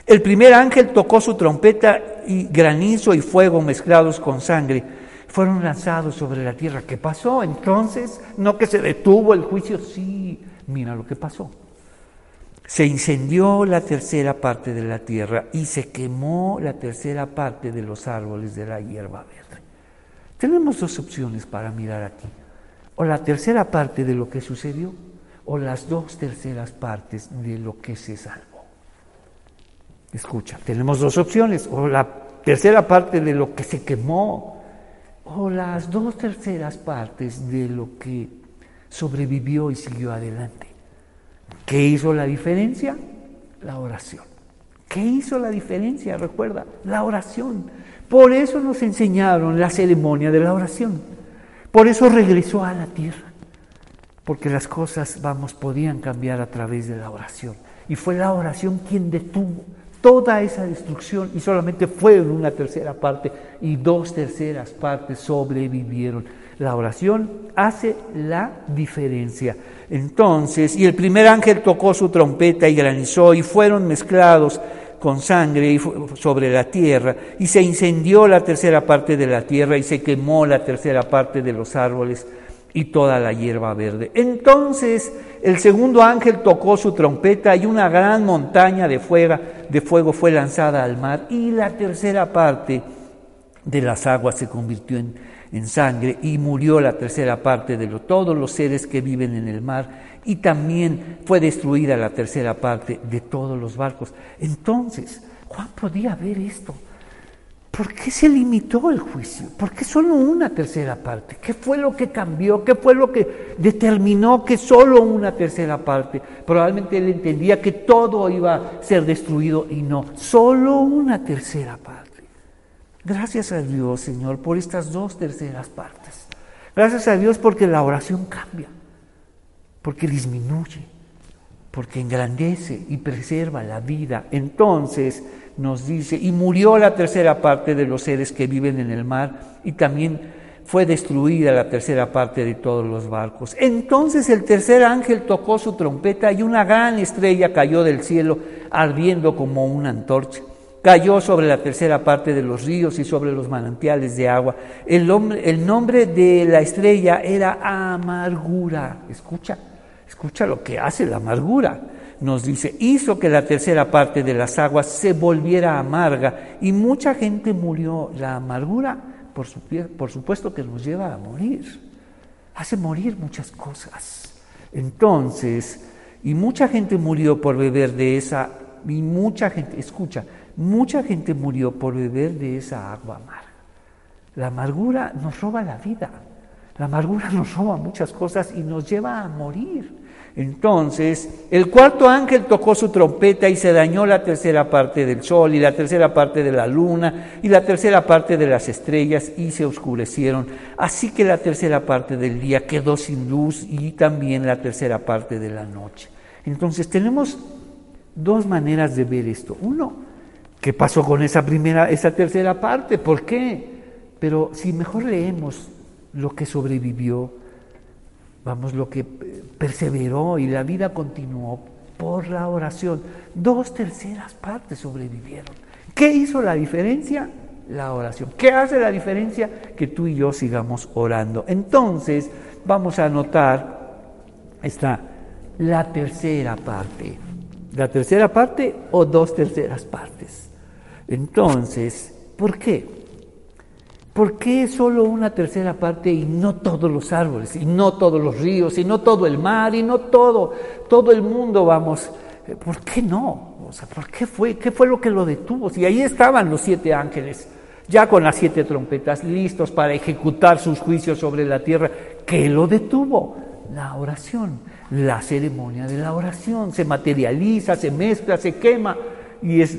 Speaker 1: El primer ángel tocó su trompeta y granizo y fuego mezclados con sangre fueron lanzados sobre la tierra. ¿Qué pasó? Entonces, no que se detuvo el juicio, sí, mira lo que pasó. Se incendió la tercera parte de la tierra y se quemó la tercera parte de los árboles de la hierba verde. Tenemos dos opciones para mirar aquí. O la tercera parte de lo que sucedió o las dos terceras partes de lo que se salvó. Escucha, tenemos dos opciones, o la tercera parte de lo que se quemó, o las dos terceras partes de lo que sobrevivió y siguió adelante. ¿Qué hizo la diferencia? La oración. ¿Qué hizo la diferencia? Recuerda, la oración. Por eso nos enseñaron la ceremonia de la oración. Por eso regresó a la tierra. Porque las cosas, vamos, podían cambiar a través de la oración. Y fue la oración quien detuvo toda esa destrucción y solamente fueron una tercera parte y dos terceras partes sobrevivieron. La oración hace la diferencia. Entonces, y el primer ángel tocó su trompeta y granizó y fueron mezclados con sangre sobre la tierra y se incendió la tercera parte de la tierra y se quemó la tercera parte de los árboles y toda la hierba verde. Entonces el segundo ángel tocó su trompeta y una gran montaña de fuego, de fuego fue lanzada al mar y la tercera parte de las aguas se convirtió en, sangre y murió la tercera parte de todos los seres que viven en el mar y también fue destruida la tercera parte de todos los barcos. Entonces, Juan podía ver esto. ¿Por qué se limitó el juicio? ¿Por qué solo una tercera parte? ¿Qué fue lo que cambió? ¿Qué fue lo que determinó que solo una tercera parte? Probablemente él entendía que todo iba a ser destruido y no, solo una tercera parte. Gracias a Dios, Señor, por estas dos terceras partes. Gracias a Dios porque la oración cambia, porque disminuye, porque engrandece y preserva la vida. Entonces nos dice, y murió la tercera parte de los seres que viven en el mar y también fue destruida la tercera parte de todos los barcos. Entonces el tercer ángel tocó su trompeta y una gran estrella cayó del cielo ardiendo como una antorcha. Cayó sobre la tercera parte de los ríos y sobre los manantiales de agua. El, el nombre de la estrella era amargura. Escucha, escucha lo que hace la amargura. Nos dice, hizo que la tercera parte de las aguas se volviera amarga y mucha gente murió. La amargura por, supuesto que nos lleva a morir, hace morir muchas cosas. Entonces, y mucha gente murió por beber de esa, y mucha gente, escucha, mucha gente murió por beber de esa agua amarga. La amargura nos roba la vida, la amargura nos roba muchas cosas y nos lleva a morir. Entonces, el cuarto ángel tocó su trompeta y se dañó la tercera parte del sol y la tercera parte de la luna y la tercera parte de las estrellas y se oscurecieron. Así que la tercera parte del día quedó sin luz y también la tercera parte de la noche. Entonces, tenemos dos maneras de ver esto. Uno, ¿qué pasó con esa primera, esa tercera parte? ¿Por qué? Pero si mejor leemos lo que sobrevivió, vamos, lo que perseveró y la vida continuó por la oración. Dos terceras partes sobrevivieron. ¿Qué hizo la diferencia? La oración. ¿Qué hace la diferencia? Que tú y yo sigamos orando. Entonces, vamos a anotar esta, la tercera parte. La tercera parte o dos terceras partes. Entonces, ¿por qué? ¿Por qué solo una tercera parte y no todos los árboles, y no todos los ríos, y no todo el mar, y no todo, todo el mundo, vamos? Eh, ¿Por qué no? O sea, ¿por qué fue? ¿Qué fue lo que lo detuvo? Si ahí estaban los siete ángeles, ya con las siete trompetas, listos para ejecutar sus juicios sobre la tierra, ¿qué lo detuvo? La oración, la ceremonia de la oración, se materializa, se mezcla, se quema y, es,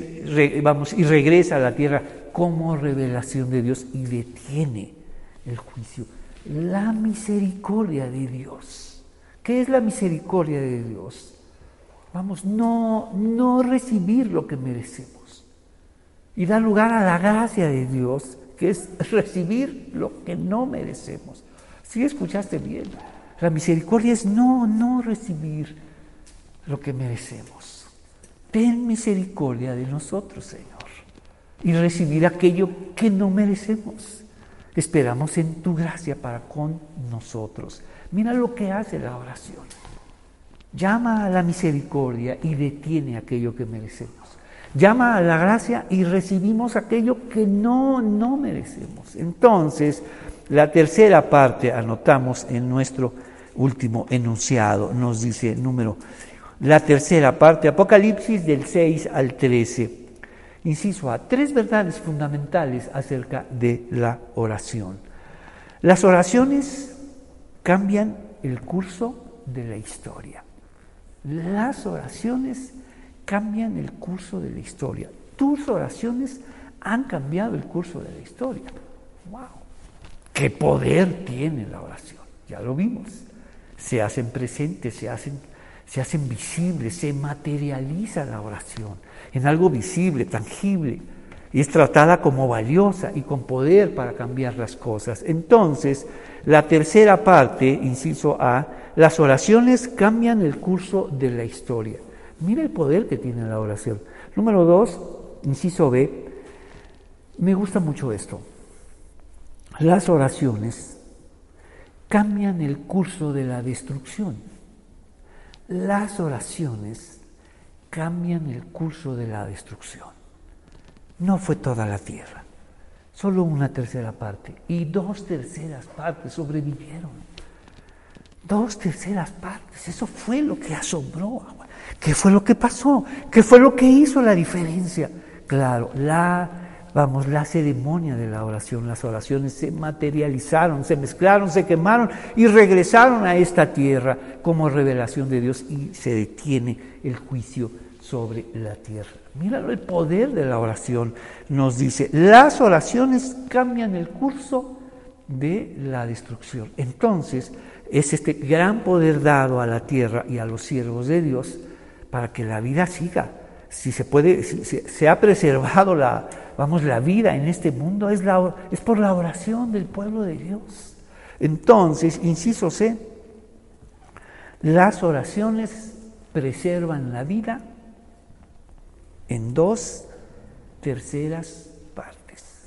Speaker 1: vamos, y regresa a la tierra como revelación de Dios y detiene el juicio. La misericordia de Dios. ¿Qué es la misericordia de Dios? Vamos, no, no recibir lo que merecemos y dar lugar a la gracia de Dios, que es recibir lo que no merecemos. Si escuchaste bien, la misericordia es no, no recibir lo que merecemos. Ten misericordia de nosotros, Señor y recibir aquello que no merecemos. Esperamos en tu gracia para con nosotros. Mira lo que hace la oración. Llama a la misericordia y detiene aquello que merecemos. Llama a la gracia y recibimos aquello que no, no merecemos. Entonces, la tercera parte, anotamos en nuestro último enunciado, nos dice número, la tercera parte, Apocalipsis del 6 al 13 inciso A, tres verdades fundamentales acerca de la oración. Las oraciones cambian el curso de la historia. Las oraciones cambian el curso de la historia. Tus oraciones han cambiado el curso de la historia. ¡Wow! ¿Qué poder tiene la oración? Ya lo vimos. Se hacen presentes, se hacen, se hacen visibles, se materializa la oración en algo visible, tangible, y es tratada como valiosa y con poder para cambiar las cosas. Entonces, la tercera parte, inciso A, las oraciones cambian el curso de la historia. Mira el poder que tiene la oración. Número dos, inciso B, me gusta mucho esto. Las oraciones cambian el curso de la destrucción. Las oraciones cambian el curso de la destrucción. No fue toda la tierra, solo una tercera parte. Y dos terceras partes sobrevivieron. Dos terceras partes. Eso fue lo que asombró. ¿Qué fue lo que pasó? ¿Qué fue lo que hizo la diferencia? Claro, la, vamos, la ceremonia de la oración, las oraciones se materializaron, se mezclaron, se quemaron y regresaron a esta tierra como revelación de Dios y se detiene el juicio sobre la tierra. Mira el poder de la oración. Nos dice, las oraciones cambian el curso de la destrucción. Entonces, es este gran poder dado a la tierra y a los siervos de Dios para que la vida siga. Si se puede, si, se ha preservado la, vamos, la vida en este mundo, es, es por la oración del pueblo de Dios. Entonces, inciso C, las oraciones preservan la vida en dos terceras partes.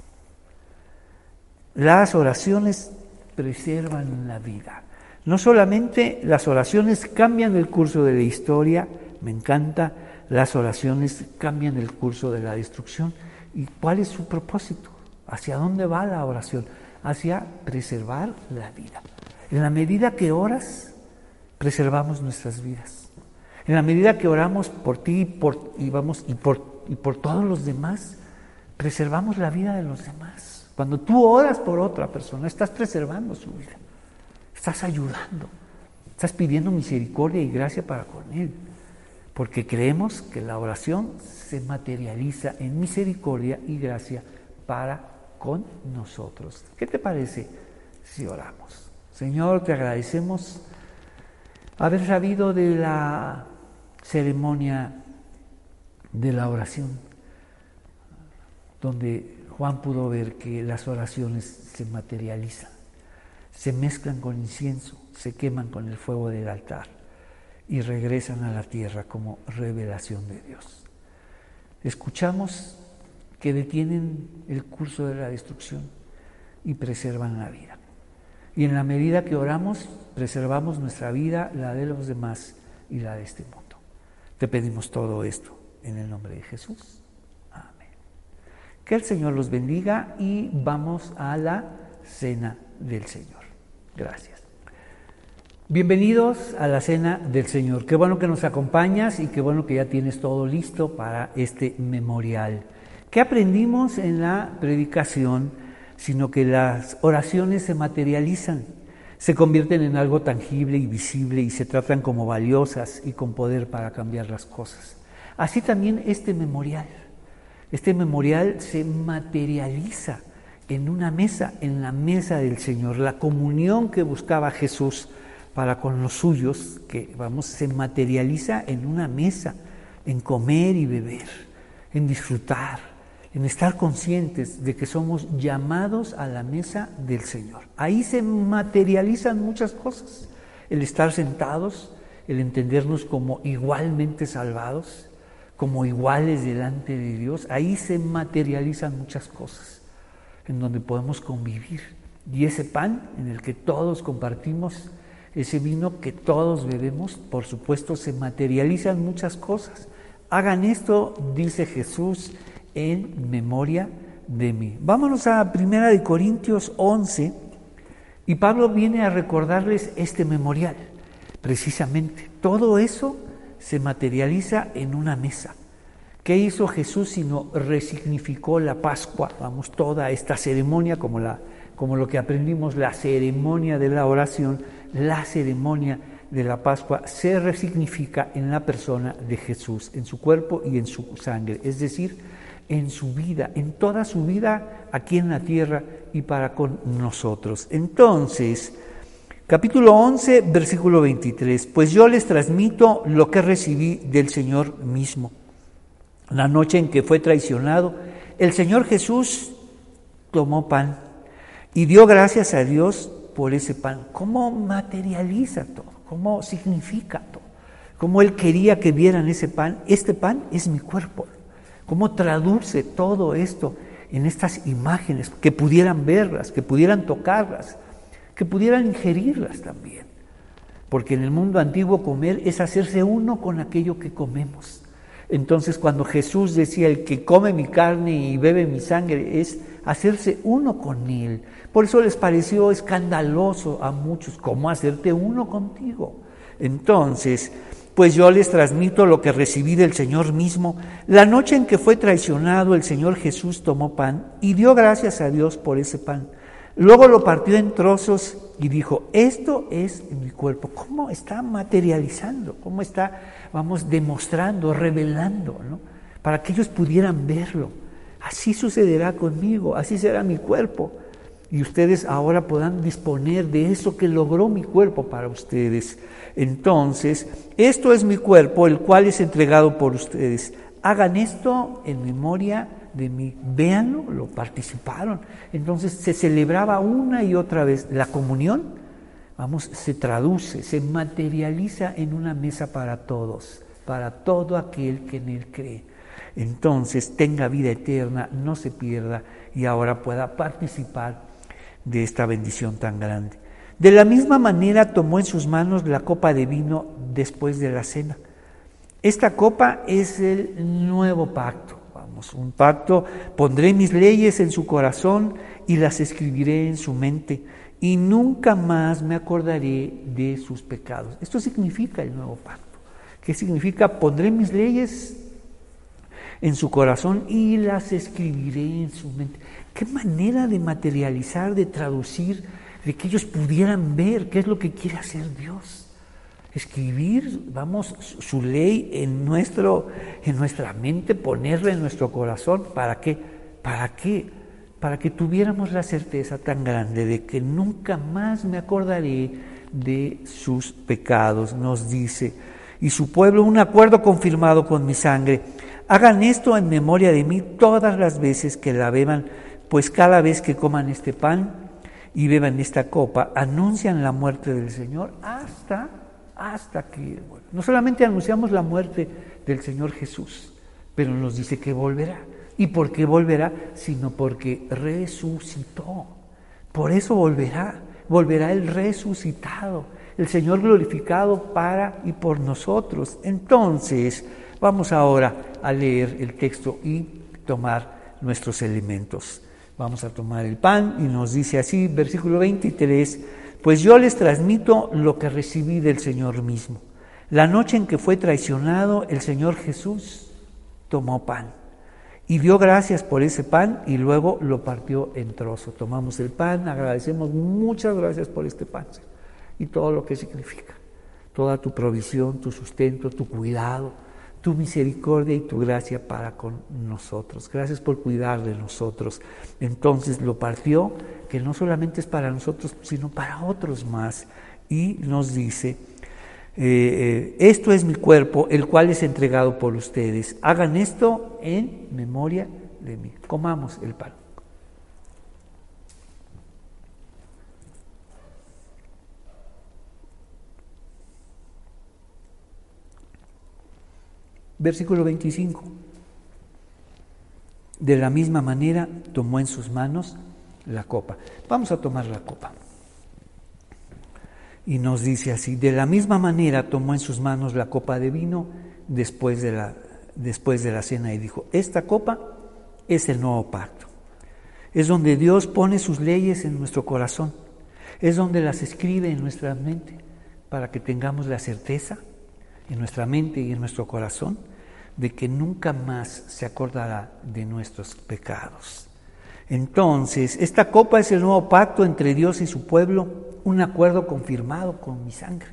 Speaker 1: Las oraciones preservan la vida. No solamente las oraciones cambian el curso de la historia, me encanta, las oraciones cambian el curso de la destrucción. ¿Y cuál es su propósito? ¿Hacia dónde va la oración? Hacia preservar la vida. En la medida que oras, preservamos nuestras vidas. En la medida que oramos por ti y por, y vamos, y por, y por todos los demás, preservamos la vida de los demás. Cuando tú oras por otra persona, estás preservando su vida. Estás ayudando. Estás pidiendo misericordia y gracia para con él. Porque creemos que la oración se materializa en misericordia y gracia para con nosotros. ¿Qué te parece si oramos? Señor, te agradecemos haber sabido de la ceremonia de la oración, donde Juan pudo ver que las oraciones se materializan, se mezclan con incienso, se queman con el fuego del altar y regresan a la tierra como revelación de Dios. Escuchamos que detienen el curso de la destrucción y preservan la vida. Y en la medida que oramos, preservamos nuestra vida, la de los demás y la de este mundo. Te pedimos todo esto en el nombre de Jesús. Amén. Que el Señor los bendiga y vamos a la cena del Señor. Gracias. Bienvenidos a la cena del Señor. Qué bueno que nos acompañas y qué bueno que ya tienes todo listo para este memorial. ¿Qué aprendimos en la predicación? sino que las oraciones se materializan, se convierten en algo tangible y visible y se tratan como valiosas y con poder para cambiar las cosas. Así también este memorial. Este memorial se materializa en una mesa, en la mesa del Señor. La comunión que buscaba Jesús para con los suyos, que vamos, se materializa en una mesa, en comer y beber, en disfrutar, en estar conscientes de que somos llamados a la mesa del Señor. Ahí se materializan muchas cosas. El estar sentados, el entendernos como igualmente salvados, como iguales delante de Dios, ahí se materializan muchas cosas, en donde podemos convivir. Y ese pan en el que todos compartimos, ese vino que todos bebemos, por supuesto, se materializan muchas cosas. Hagan esto, dice Jesús, en memoria de mí. Vámonos a Primera de Corintios 11 y Pablo viene a recordarles este memorial. Precisamente, todo eso se materializa en una mesa. ¿Qué hizo Jesús sino resignificó la Pascua? Vamos, toda esta ceremonia, como, la, como lo que aprendimos, la ceremonia de la oración, la ceremonia de la Pascua se resignifica en la persona de Jesús, en su cuerpo y en su sangre. Es decir, en su vida, en toda su vida aquí en la tierra y para con nosotros. Entonces, capítulo 11, versículo 23, pues yo les transmito lo que recibí del Señor mismo. La noche en que fue traicionado, el Señor Jesús tomó pan y dio gracias a Dios por ese pan. ¿Cómo materializa todo? ¿Cómo significa todo? ¿Cómo Él quería que vieran ese pan? Este pan es mi cuerpo cómo traduce todo esto en estas imágenes, que pudieran verlas, que pudieran tocarlas, que pudieran ingerirlas también. Porque en el mundo antiguo comer es hacerse uno con aquello que comemos. Entonces cuando Jesús decía, el que come mi carne y bebe mi sangre, es hacerse uno con él. Por eso les pareció escandaloso a muchos, ¿cómo hacerte uno contigo? Entonces, pues yo les transmito lo que recibí del Señor mismo. La noche en que fue traicionado, el Señor Jesús tomó pan y dio gracias a Dios por ese pan. Luego lo partió en trozos y dijo, esto es mi cuerpo. ¿Cómo está materializando? ¿Cómo está, vamos, demostrando, revelando, ¿no? Para que ellos pudieran verlo. Así sucederá conmigo, así será mi cuerpo. y ustedes ahora puedan disponer de eso que logró mi cuerpo para ustedes. Entonces, esto es mi cuerpo, el cual es entregado por ustedes. Hagan esto en memoria de mí. Véanlo, lo participaron. Entonces se celebraba una y otra vez la comunión. Vamos, se traduce, se materializa en una mesa para todos, para todo aquel que en él cree. Entonces tenga vida eterna, no se pierda y ahora pueda participar de esta bendición tan grande. De la misma manera tomó en sus manos la copa de vino después de la cena. Esta copa es el nuevo pacto. Vamos, un pacto, pondré mis leyes en su corazón y las escribiré en su mente y nunca más me acordaré de sus pecados. Esto significa el nuevo pacto. ¿Qué significa? Pondré mis leyes en su corazón y las escribiré en su mente. Qué manera de materializar, de traducir, de que ellos pudieran ver qué es lo que quiere hacer Dios. Escribir, vamos, su ley en, nuestro, en nuestra mente, ponerla en nuestro corazón. ¿Para qué? ¿Para qué? Para que tuviéramos la certeza tan grande de que nunca más me acordaré de sus pecados, nos dice. Y su pueblo, un acuerdo confirmado con mi sangre. Hagan esto en memoria de mí todas las veces que la beban pues cada vez que coman este pan y beban esta copa, anuncian la muerte del Señor hasta, hasta que, no solamente anunciamos la muerte del Señor Jesús, pero nos dice que volverá. ¿Y por qué volverá? Sino porque resucitó. Por eso volverá, volverá el resucitado, el Señor glorificado para y por nosotros. Entonces, vamos ahora a leer el texto y tomar nuestros elementos. Vamos a tomar el pan y nos dice así, versículo 23, pues yo les transmito lo que recibí del Señor mismo. La noche en que fue traicionado, el Señor Jesús tomó pan y dio gracias por ese pan y luego lo partió en trozo. Tomamos el pan, agradecemos muchas gracias por este pan y todo lo que significa, toda tu provisión, tu sustento, tu cuidado tu misericordia y tu gracia para con nosotros. Gracias por cuidar de nosotros. Entonces lo partió, que no solamente es para nosotros, sino para otros más. Y nos dice, eh, eh, esto es mi cuerpo, el cual es entregado por ustedes. Hagan esto en memoria de mí. Comamos el pan. Versículo 25. De la misma manera tomó en sus manos la copa. Vamos a tomar la copa. Y nos dice así, de la misma manera tomó en sus manos la copa de vino después de la, después de la cena y dijo, esta copa es el nuevo pacto. Es donde Dios pone sus leyes en nuestro corazón. Es donde las escribe en nuestra mente para que tengamos la certeza en nuestra mente y en nuestro corazón de que nunca más se acordará de nuestros pecados. Entonces, esta copa es el nuevo pacto entre Dios y su pueblo, un acuerdo confirmado con mi sangre.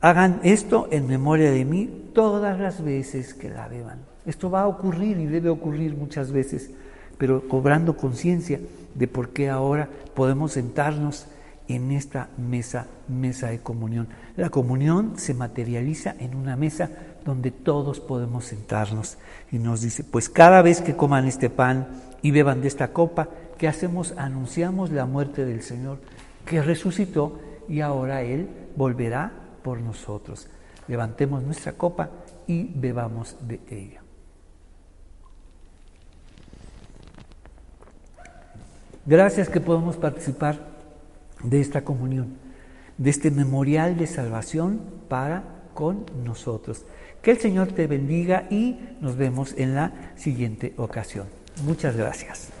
Speaker 1: Hagan esto en memoria de mí todas las veces que la beban. Esto va a ocurrir y debe ocurrir muchas veces, pero cobrando conciencia de por qué ahora podemos sentarnos en esta mesa, mesa de comunión. La comunión se materializa en una mesa donde todos podemos sentarnos. Y nos dice, pues cada vez que coman este pan y beban de esta copa, ¿qué hacemos? Anunciamos la muerte del Señor, que resucitó y ahora Él volverá por nosotros. Levantemos nuestra copa y bebamos de ella. Gracias que podemos participar de esta comunión, de este memorial de salvación para con nosotros. Que el Señor te bendiga y nos vemos en la siguiente ocasión. Muchas gracias.